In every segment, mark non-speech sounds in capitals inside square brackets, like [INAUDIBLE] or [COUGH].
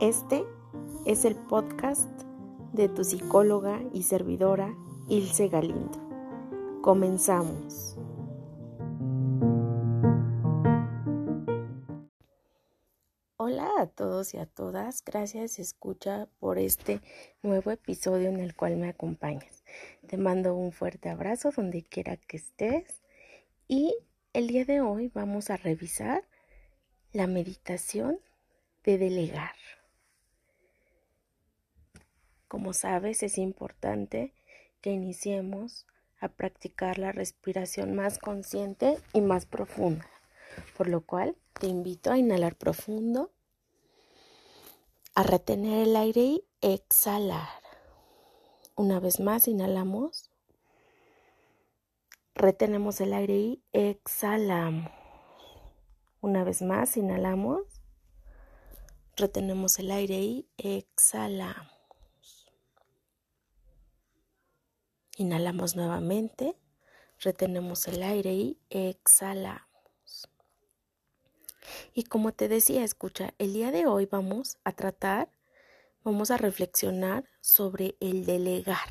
Este es el podcast de tu psicóloga y servidora Ilse Galindo. Comenzamos. Hola a todos y a todas, gracias escucha por este nuevo episodio en el cual me acompañas. Te mando un fuerte abrazo donde quiera que estés y el día de hoy vamos a revisar la meditación de delegar. Como sabes, es importante que iniciemos a practicar la respiración más consciente y más profunda, por lo cual te invito a inhalar profundo, a retener el aire y exhalar. Una vez más, inhalamos, retenemos el aire y exhalamos. Una vez más, inhalamos, retenemos el aire y exhalamos. Inhalamos nuevamente, retenemos el aire y exhalamos. Y como te decía, escucha, el día de hoy vamos a tratar, vamos a reflexionar sobre el delegar.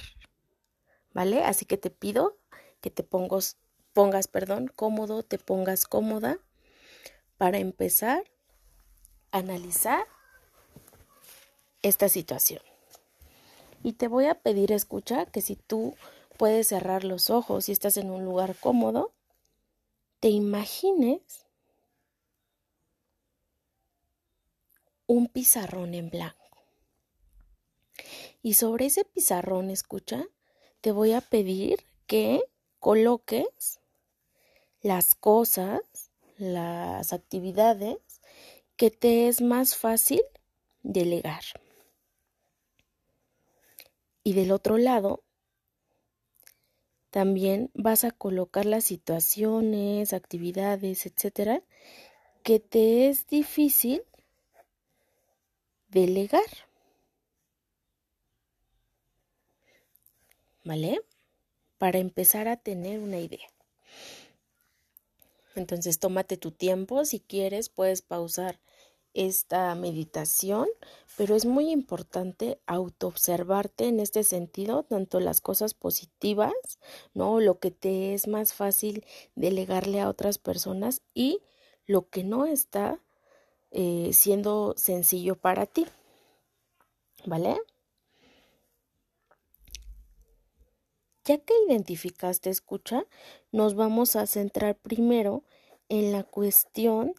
¿Vale? Así que te pido que te pongas, pongas, perdón, cómodo, te pongas cómoda para empezar a analizar esta situación. Y te voy a pedir, escucha, que si tú puedes cerrar los ojos y estás en un lugar cómodo, te imagines un pizarrón en blanco. Y sobre ese pizarrón, escucha, te voy a pedir que coloques las cosas, las actividades que te es más fácil delegar. Y del otro lado, también vas a colocar las situaciones, actividades, etcétera, que te es difícil delegar. ¿Vale? Para empezar a tener una idea. Entonces, tómate tu tiempo. Si quieres, puedes pausar esta meditación, pero es muy importante autoobservarte en este sentido, tanto las cosas positivas, ¿no? Lo que te es más fácil delegarle a otras personas y lo que no está eh, siendo sencillo para ti. ¿Vale? Ya que identificaste, escucha, nos vamos a centrar primero en la cuestión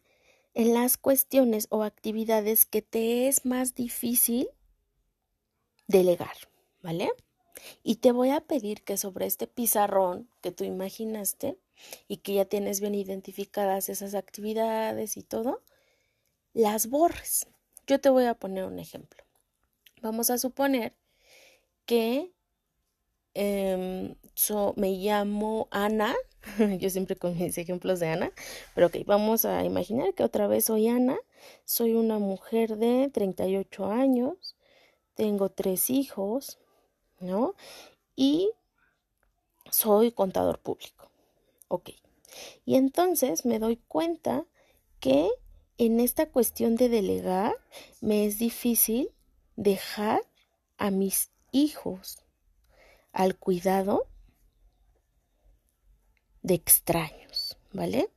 en las cuestiones o actividades que te es más difícil delegar, ¿vale? Y te voy a pedir que sobre este pizarrón que tú imaginaste y que ya tienes bien identificadas esas actividades y todo, las borres. Yo te voy a poner un ejemplo. Vamos a suponer que em, me llamo Ana [LAUGHS] yo siempre con mis ejemplos de Ana, pero ok, vamos a imaginar que otra vez soy Ana, soy una mujer de 38 años, tengo tres hijos, ¿no? Y soy contador público, ok. Y entonces me doy cuenta que en esta cuestión de delegar me es difícil dejar a mis hijos al cuidado de extraños, ¿vale?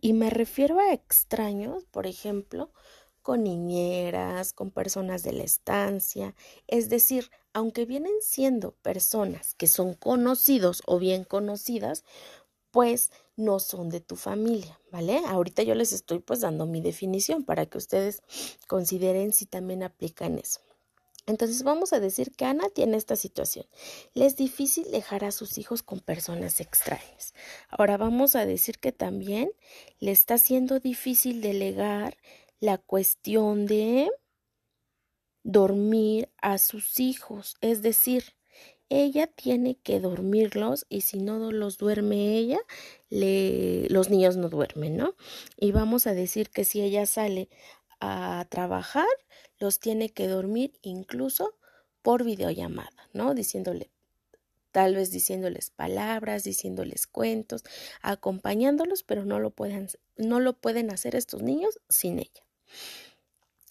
Y me refiero a extraños, por ejemplo, con niñeras, con personas de la estancia, es decir, aunque vienen siendo personas que son conocidos o bien conocidas, pues no son de tu familia, ¿vale? Ahorita yo les estoy pues dando mi definición para que ustedes consideren si también aplican eso. Entonces vamos a decir que Ana tiene esta situación. Le es difícil dejar a sus hijos con personas extrañas. Ahora vamos a decir que también le está siendo difícil delegar la cuestión de dormir a sus hijos. Es decir, ella tiene que dormirlos y si no los duerme ella, los niños no duermen, ¿no? Y vamos a decir que si ella sale a trabajar, los tiene que dormir incluso por videollamada, ¿no? Diciéndole, tal vez diciéndoles palabras, diciéndoles cuentos, acompañándolos, pero no lo pueden, no lo pueden hacer estos niños sin ella.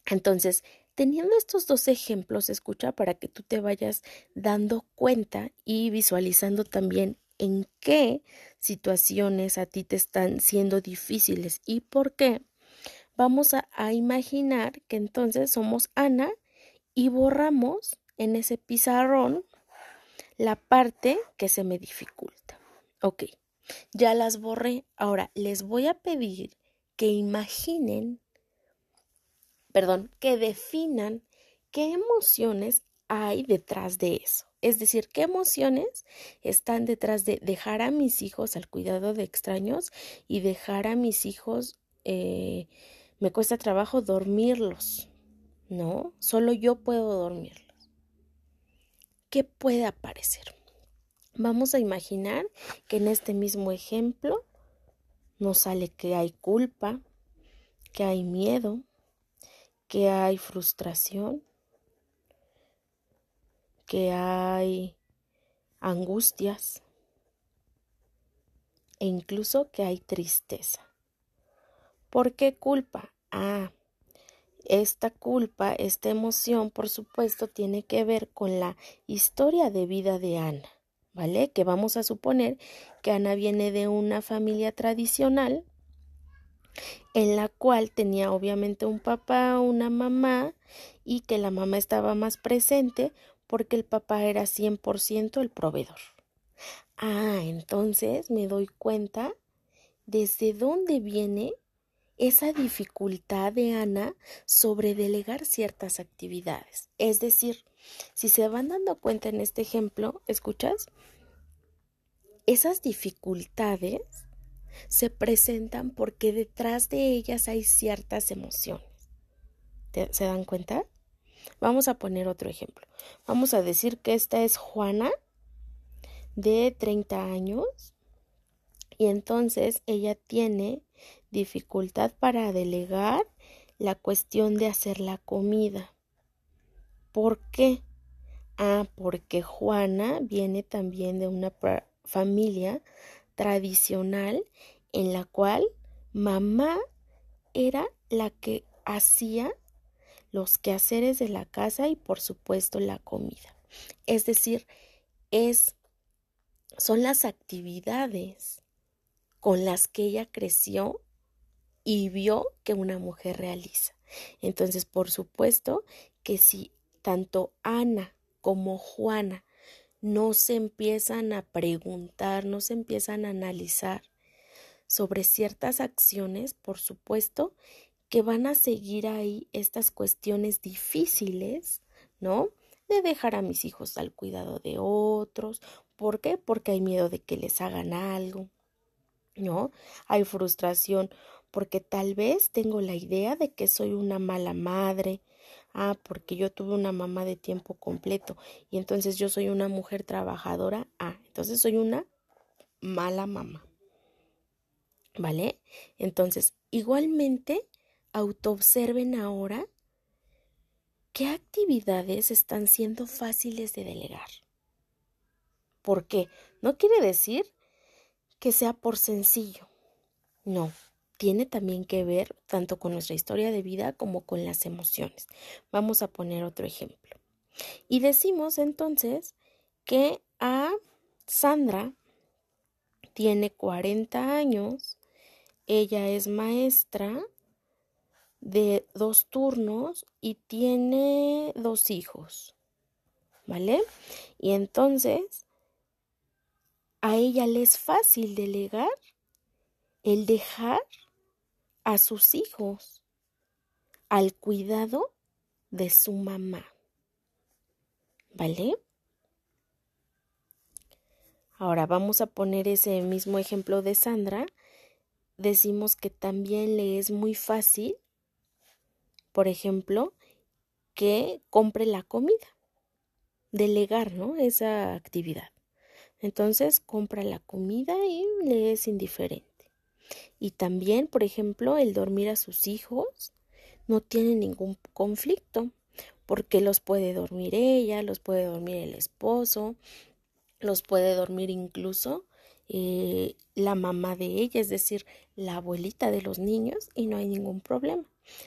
Entonces, teniendo estos dos ejemplos, escucha para que tú te vayas dando cuenta y visualizando también en qué situaciones a ti te están siendo difíciles y por qué, vamos a, imaginar que entonces somos Ana y borramos en ese pizarrón la parte que se me dificulta. Ok, ya las borré. Ahora les voy a pedir que imaginen, perdón, que definan qué emociones hay detrás de eso. Es decir, qué emociones están detrás de dejar a mis hijos al cuidado de extraños y dejar a mis hijos, eh, me cuesta trabajo dormirlos, ¿no? Solo yo puedo dormirlos. ¿Qué puede aparecer? Vamos a imaginar que en este mismo ejemplo nos sale que hay culpa, que hay miedo, que hay frustración, que hay angustias e incluso que hay tristeza. ¿Por qué culpa? Ah, esta culpa, esta emoción, por supuesto, tiene que ver con la historia de vida de Ana, ¿vale? Que vamos a suponer que Ana viene de una familia tradicional en la cual tenía obviamente un papá, una mamá y que la mamá estaba más presente porque el papá era 100% el proveedor. Ah, entonces me doy cuenta desde dónde viene esa dificultad de Ana sobre delegar ciertas actividades. Es decir, si se van dando cuenta en este ejemplo, ¿escuchas? Esas dificultades se presentan porque detrás de ellas hay ciertas emociones. ¿Se dan cuenta? Vamos a poner otro ejemplo. Vamos a decir que esta es Juana de 30 años y entonces ella tiene dificultad para delegar la cuestión de hacer la comida. ¿Por qué? Ah, porque Juana viene también de una familia tradicional en la cual mamá era la que hacía los quehaceres de la casa y por supuesto la comida. Es decir, es son las actividades con las que ella creció y vio que una mujer realiza. Entonces, por supuesto que si tanto Ana como Juana no se empiezan a preguntar, no se empiezan a analizar sobre ciertas acciones, por supuesto que van a seguir ahí estas cuestiones difíciles, ¿no? De dejar a mis hijos al cuidado de otros. ¿Por qué? Porque hay miedo de que les hagan algo, ¿no? Hay frustración porque tal vez tengo la idea de que soy una mala madre, ah, porque yo tuve una mamá de tiempo completo y entonces yo soy una mujer trabajadora, ah, entonces soy una mala mamá. ¿Vale? Entonces, igualmente, autoobserven ahora qué actividades están siendo fáciles de delegar. ¿Por qué? No quiere decir que sea por sencillo. No, tiene también que ver tanto con nuestra historia de vida como con las emociones. Vamos a poner otro ejemplo. Y decimos entonces que a Sandra tiene 40 años, ella es maestra de dos turnos y tiene dos hijos. ¿Vale? Y entonces a ella le es fácil delegar el dejar a sus hijos al cuidado de su mamá. ¿Vale? Ahora vamos a poner ese mismo ejemplo de Sandra. Decimos que también le es muy fácil, por ejemplo, que compre la comida, delegar, ¿no? Esa actividad. Entonces compra la comida y le es indiferente. Y también, por ejemplo, el dormir a sus hijos no tiene ningún conflicto, porque los puede dormir ella, los puede dormir el esposo, los puede dormir incluso eh, la mamá de ella, es decir, la abuelita de los niños, y no hay ningún problema.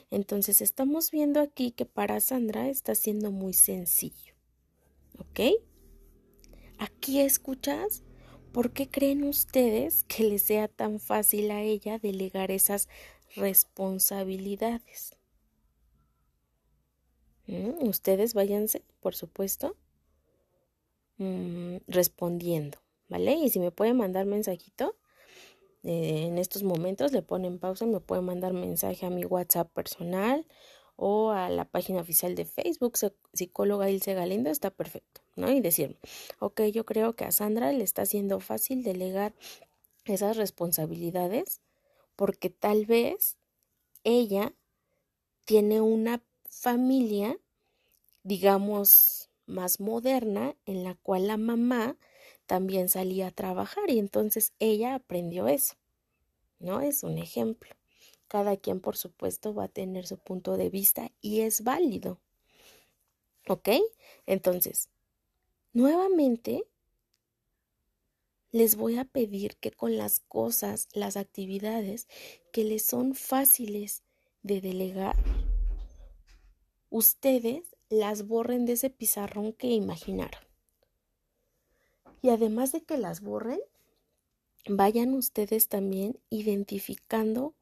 Entonces estamos viendo aquí que para Sandra está siendo muy sencillo. ¿Ok? Aquí escuchas. ¿Por qué creen ustedes que le sea tan fácil a ella delegar esas responsabilidades? ¿Mm? Ustedes váyanse, por supuesto, mm, respondiendo, ¿vale? Y si me pueden mandar mensajito, eh, en estos momentos le ponen pausa, me pueden mandar mensaje a mi WhatsApp personal o a la página oficial de Facebook, psicóloga Ilse Galindo, está perfecto, ¿no? Y decirme, ok, yo creo que a Sandra le está haciendo fácil delegar esas responsabilidades porque tal vez ella tiene una familia, digamos, más moderna, en la cual la mamá también salía a trabajar y entonces ella aprendió eso. ¿No? Es un ejemplo. Cada quien, por supuesto, va a tener su punto de vista y es válido. ¿Ok? Entonces, nuevamente, les voy a pedir que con las cosas, las actividades que les son fáciles de delegar, ustedes las borren de ese pizarrón que imaginaron. Y además de que las borren, vayan ustedes también identificando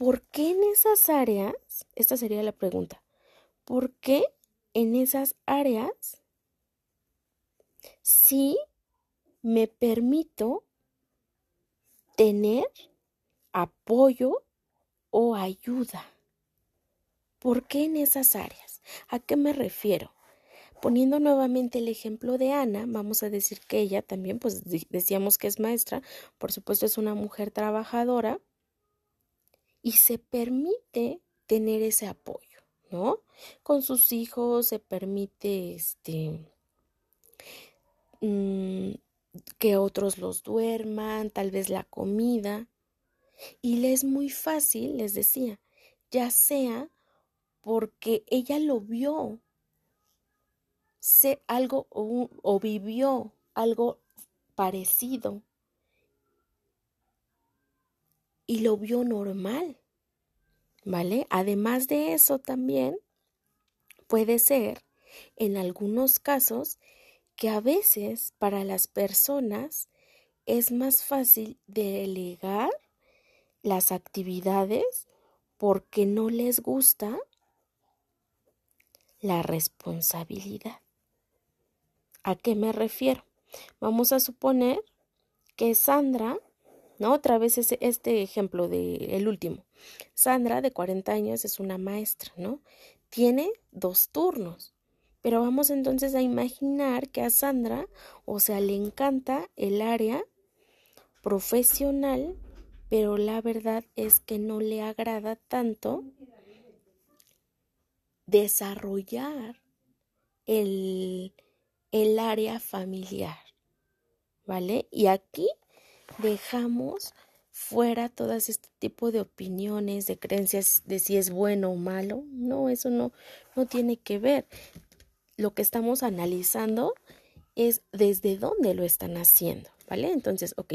por qué en esas áreas, esta sería la pregunta, ¿por qué en esas áreas sí me permito tener apoyo o ayuda? ¿Por qué en esas áreas? ¿A qué me refiero? Poniendo nuevamente el ejemplo de Ana, vamos a decir que ella también, pues decíamos que es maestra, por supuesto es una mujer trabajadora y se permite tener ese apoyo, ¿no? Con sus hijos se permite este mm, que otros los duerman, tal vez la comida. Y le es muy fácil, les decía, ya sea porque ella lo vio sé algo o, vivió algo parecido y lo vio normal, ¿vale? Además de eso también puede ser en algunos casos que a veces para las personas es más fácil delegar las actividades porque no les gusta la responsabilidad. ¿A qué me refiero? Vamos a suponer que Sandra, ¿no? Otra vez es este ejemplo de el último. Sandra, de 40 años, es una maestra, ¿no? Tiene dos turnos. Pero vamos entonces a imaginar que a Sandra, o sea, le encanta el área profesional, pero la verdad es que no le agrada tanto desarrollar el, el área familiar, ¿vale? Y aquí dejamos fuera todas este tipo de opiniones, de creencias de si es bueno o malo. No, eso no, no tiene que ver. Lo que estamos analizando es desde dónde lo están haciendo, ¿vale? Entonces, ok,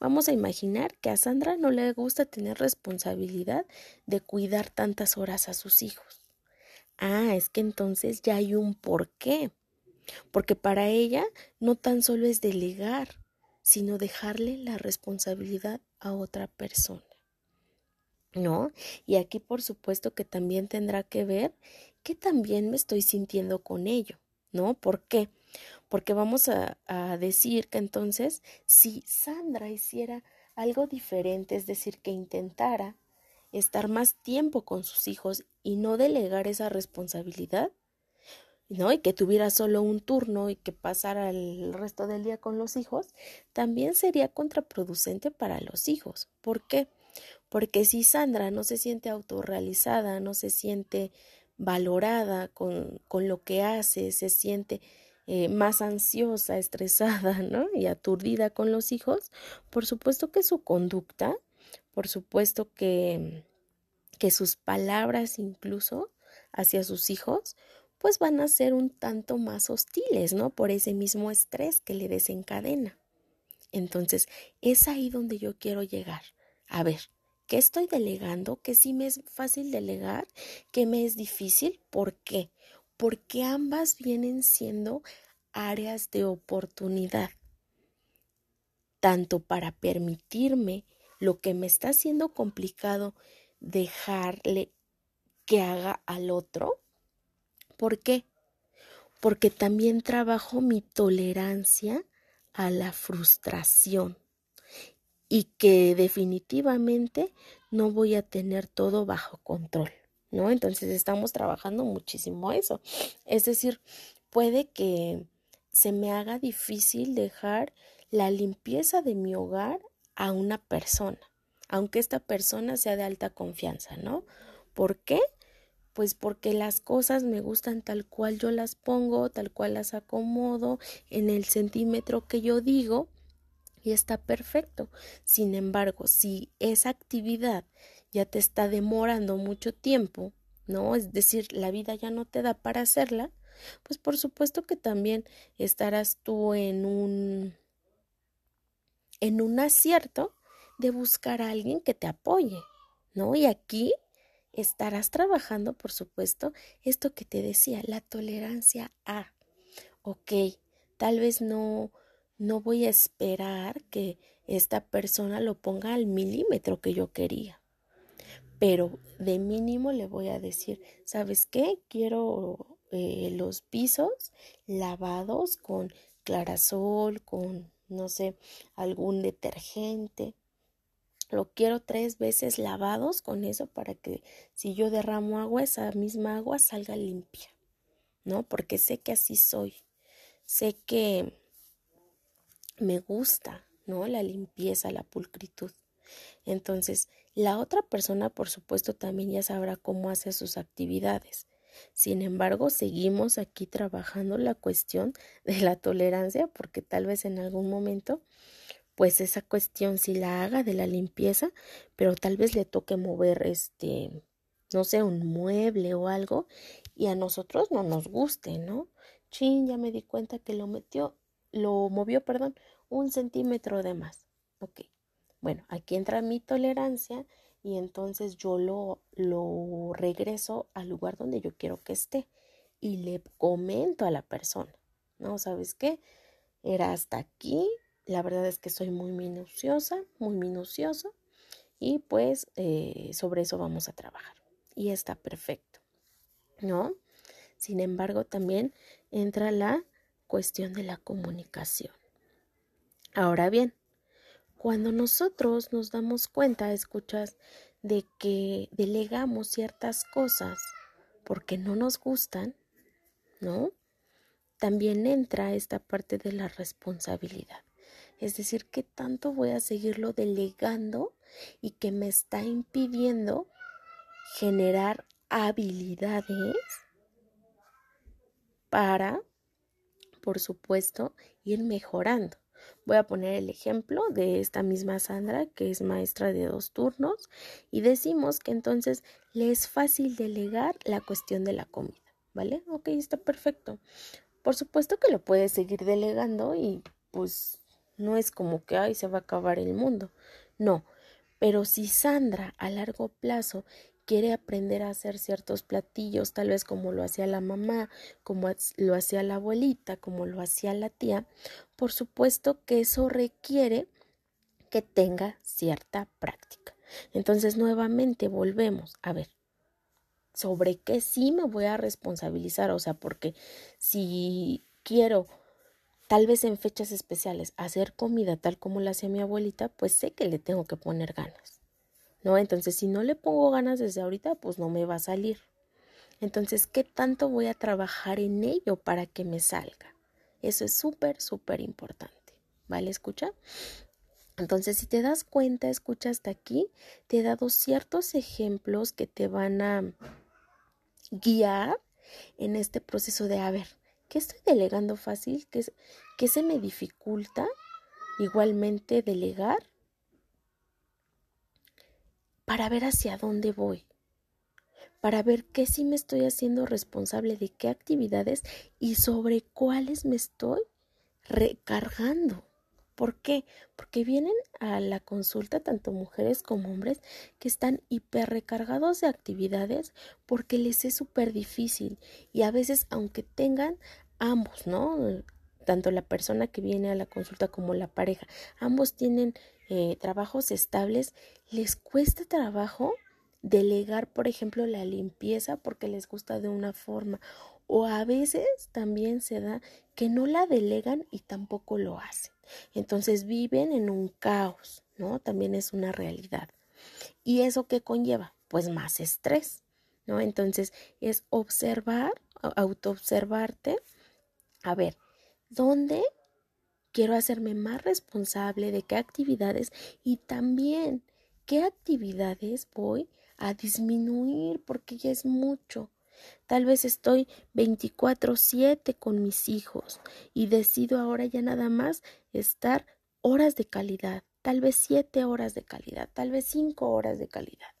vamos a imaginar que a Sandra no le gusta tener responsabilidad de cuidar tantas horas a sus hijos. Ah, es que entonces ya hay un porqué porque para ella no tan solo es delegar, sino dejarle la responsabilidad a otra persona. ¿No? Y aquí por supuesto que también tendrá que ver que también me estoy sintiendo con ello, ¿no? ¿Por qué? Porque vamos a, a decir que entonces si Sandra hiciera algo diferente, es decir, que intentara estar más tiempo con sus hijos y no delegar esa responsabilidad, ¿no? Y que tuviera solo un turno y que pasara el resto del día con los hijos, también sería contraproducente para los hijos. ¿Por qué? Porque si Sandra no se siente autorrealizada, no se siente valorada con, con lo que hace, se siente eh, más ansiosa, estresada, ¿no? Y aturdida con los hijos, por supuesto que su conducta, por supuesto que, que sus palabras incluso hacia sus hijos, pues van a ser un tanto más hostiles, ¿no? Por ese mismo estrés que le desencadena. Entonces, es ahí donde yo quiero llegar. A ver, ¿qué qué estoy delegando, que sí me es fácil delegar, que me es difícil, ¿por qué? Porque ambas vienen siendo áreas de oportunidad, tanto para permitirme lo que me está haciendo complicado dejarle que haga al otro. ¿Por qué? Porque también trabajo mi tolerancia a la frustración y que definitivamente no voy a tener todo bajo control, ¿no? Entonces estamos trabajando muchísimo eso. Es decir, puede que se me haga difícil dejar la limpieza de mi hogar a una persona, aunque esta persona sea de alta confianza, ¿no? ¿Por qué? Pues porque las cosas me gustan tal cual yo las pongo, tal cual las acomodo, en el centímetro que yo digo, y está perfecto. Sin embargo, si esa actividad ya te está demorando mucho tiempo, ¿no? Es decir, la vida ya no te da para hacerla, pues por supuesto que también estarás tú en un en un acierto de buscar a alguien que te apoye, ¿no? Y aquí estarás trabajando, por supuesto, esto que te decía, la tolerancia a, ok, tal vez no, no voy a esperar que esta persona lo ponga al milímetro que yo quería, pero de mínimo le voy a decir, ¿sabes qué? Quiero eh, los pisos lavados con clarasol, con, no sé, algún detergente, lo quiero tres veces lavados con eso para que si yo derramo agua, esa misma agua salga limpia, ¿no? Porque sé que así soy, sé que me gusta, ¿no? La limpieza, la pulcritud. Entonces, la otra persona, por supuesto, también ya sabrá cómo hace sus actividades. Sin embargo, seguimos aquí trabajando la cuestión de la tolerancia porque tal vez en algún momento pues esa cuestión si la haga de la limpieza, pero tal vez le toque mover este, no sé, un mueble o algo y a nosotros no nos guste, ¿no? Chin, ya me di cuenta que lo metió, lo movió, perdón, un centímetro de más. Ok. Bueno, aquí entra mi tolerancia y entonces yo lo, lo regreso al lugar donde yo quiero que esté y le comento a la persona, ¿no? ¿Sabes qué? Era hasta aquí, la verdad es que soy muy minuciosa, muy minucioso y pues eh, sobre eso vamos a trabajar. Y está perfecto, ¿no? Sin embargo, también entra la cuestión de la comunicación. Ahora bien, cuando nosotros nos damos cuenta, escuchas, de que delegamos ciertas cosas porque no nos gustan, ¿no? También entra esta parte de la responsabilidad. Es decir, ¿qué tanto voy a seguirlo delegando y que me está impidiendo generar habilidades para, por supuesto, ir mejorando? Voy a poner el ejemplo de esta misma Sandra, que es maestra de dos turnos, y decimos que entonces le es fácil delegar la cuestión de la comida, ¿vale? Ok, está perfecto. Por supuesto que lo puede seguir delegando y pues no es como que, ay, se va a acabar el mundo. No. Pero si Sandra a largo plazo quiere aprender a hacer ciertos platillos, tal vez como lo hacía la mamá, como lo hacía la abuelita, como lo hacía la tía, por supuesto que eso requiere que tenga cierta práctica. Entonces, nuevamente volvemos a ver sobre qué sí me voy a responsabilizar, o sea, porque si quiero tal vez en fechas especiales hacer comida tal como la hacía mi abuelita, pues sé que le tengo que poner ganas. ¿No? Entonces, si no le pongo ganas desde ahorita, pues no me va a salir. Entonces, ¿qué tanto voy a trabajar en ello para que me salga? Eso es súper, súper importante. ¿Vale? Escucha. Entonces, si te das cuenta, escucha hasta aquí, te he dado ciertos ejemplos que te van a guiar en este proceso de, a ver, ¿Qué estoy delegando fácil? ¿Qué, ¿Qué se me dificulta igualmente delegar? Para ver hacia dónde voy. Para ver qué sí me estoy haciendo responsable de qué actividades y sobre cuáles me estoy recargando. ¿Por qué? Porque vienen a la consulta tanto mujeres como hombres que están hiper recargados de actividades porque les es súper difícil y a veces aunque tengan ambos, ¿no? Tanto la persona que viene a la consulta como la pareja, ambos tienen eh, trabajos estables, les cuesta trabajo delegar, por ejemplo, la limpieza porque les gusta de una forma o a veces también se da que no la delegan y tampoco lo hacen. Entonces viven en un caos, ¿no? También es una realidad. ¿Y eso qué conlleva? Pues más estrés, ¿no? Entonces es observar, autoobservarte, a ver, ¿dónde quiero hacerme más responsable de qué actividades y también qué actividades voy a disminuir porque ya es mucho. Tal vez estoy 24/7 con mis hijos y decido ahora ya nada más estar horas de calidad, tal vez 7 horas de calidad, tal vez 5 horas de calidad.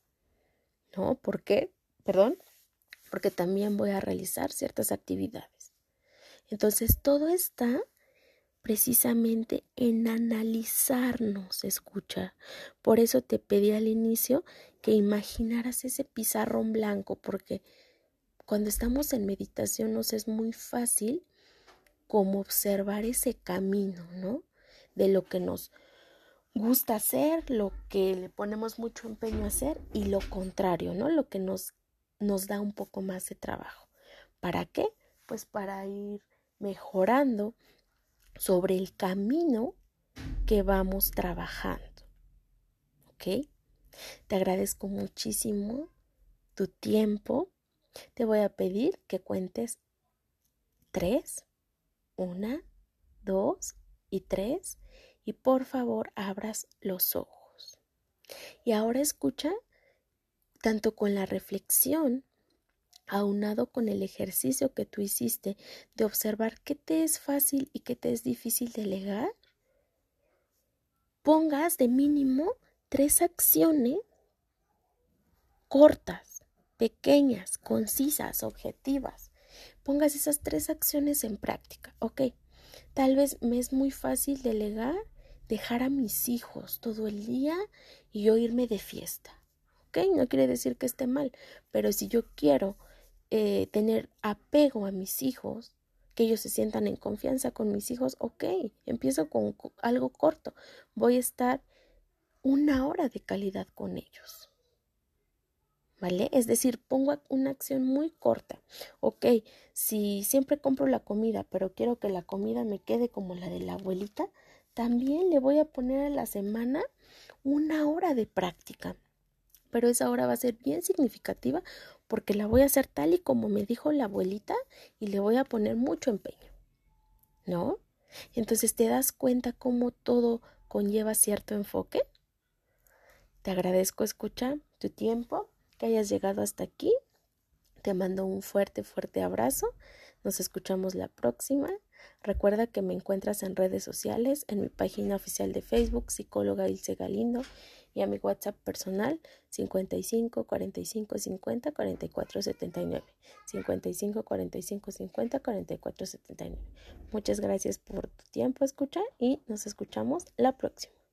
¿No? ¿Por qué? Perdón. Porque también voy a realizar ciertas actividades. Entonces, todo está precisamente en analizarnos, escucha. Por eso te pedí al inicio que imaginaras ese pizarrón blanco, porque cuando estamos en meditación nos es muy fácil como observar ese camino, ¿no? De lo que nos gusta hacer, lo que le ponemos mucho empeño a hacer y lo contrario, ¿no? Lo que nos, nos da un poco más de trabajo. ¿Para qué? Pues para ir mejorando sobre el camino que vamos trabajando. ¿Ok? Te agradezco muchísimo tu tiempo. Te voy a pedir que cuentes tres, una, dos y tres. Y por favor abras los ojos. Y ahora escucha tanto con la reflexión aunado con el ejercicio que tú hiciste de observar qué te es fácil y qué te es difícil delegar, pongas de mínimo tres acciones cortas, pequeñas, concisas, objetivas. Pongas esas tres acciones en práctica. Ok, tal vez me es muy fácil delegar, dejar a mis hijos todo el día y yo irme de fiesta. Ok, no quiere decir que esté mal, pero si yo quiero eh, tener apego a mis hijos, que ellos se sientan en confianza con mis hijos, ok, empiezo con algo corto, voy a estar una hora de calidad con ellos. ¿Vale? Es decir, pongo una acción muy corta. Ok, si siempre compro la comida, pero quiero que la comida me quede como la de la abuelita, también le voy a poner a la semana una hora de práctica. Pero esa hora va a ser bien significativa porque la voy a hacer tal y como me dijo la abuelita y le voy a poner mucho empeño. ¿No? Entonces te das cuenta cómo todo conlleva cierto enfoque. Te agradezco escucha tu tiempo, que hayas llegado hasta aquí. Te mando un fuerte, fuerte abrazo. Nos escuchamos la próxima. Recuerda que me encuentras en redes sociales, en mi página oficial de Facebook, psicóloga Ilse Galindo, y a mi WhatsApp personal 55 45 50 44 79. 55 45 50 44 79. Muchas gracias por tu tiempo escuchar y nos escuchamos la próxima.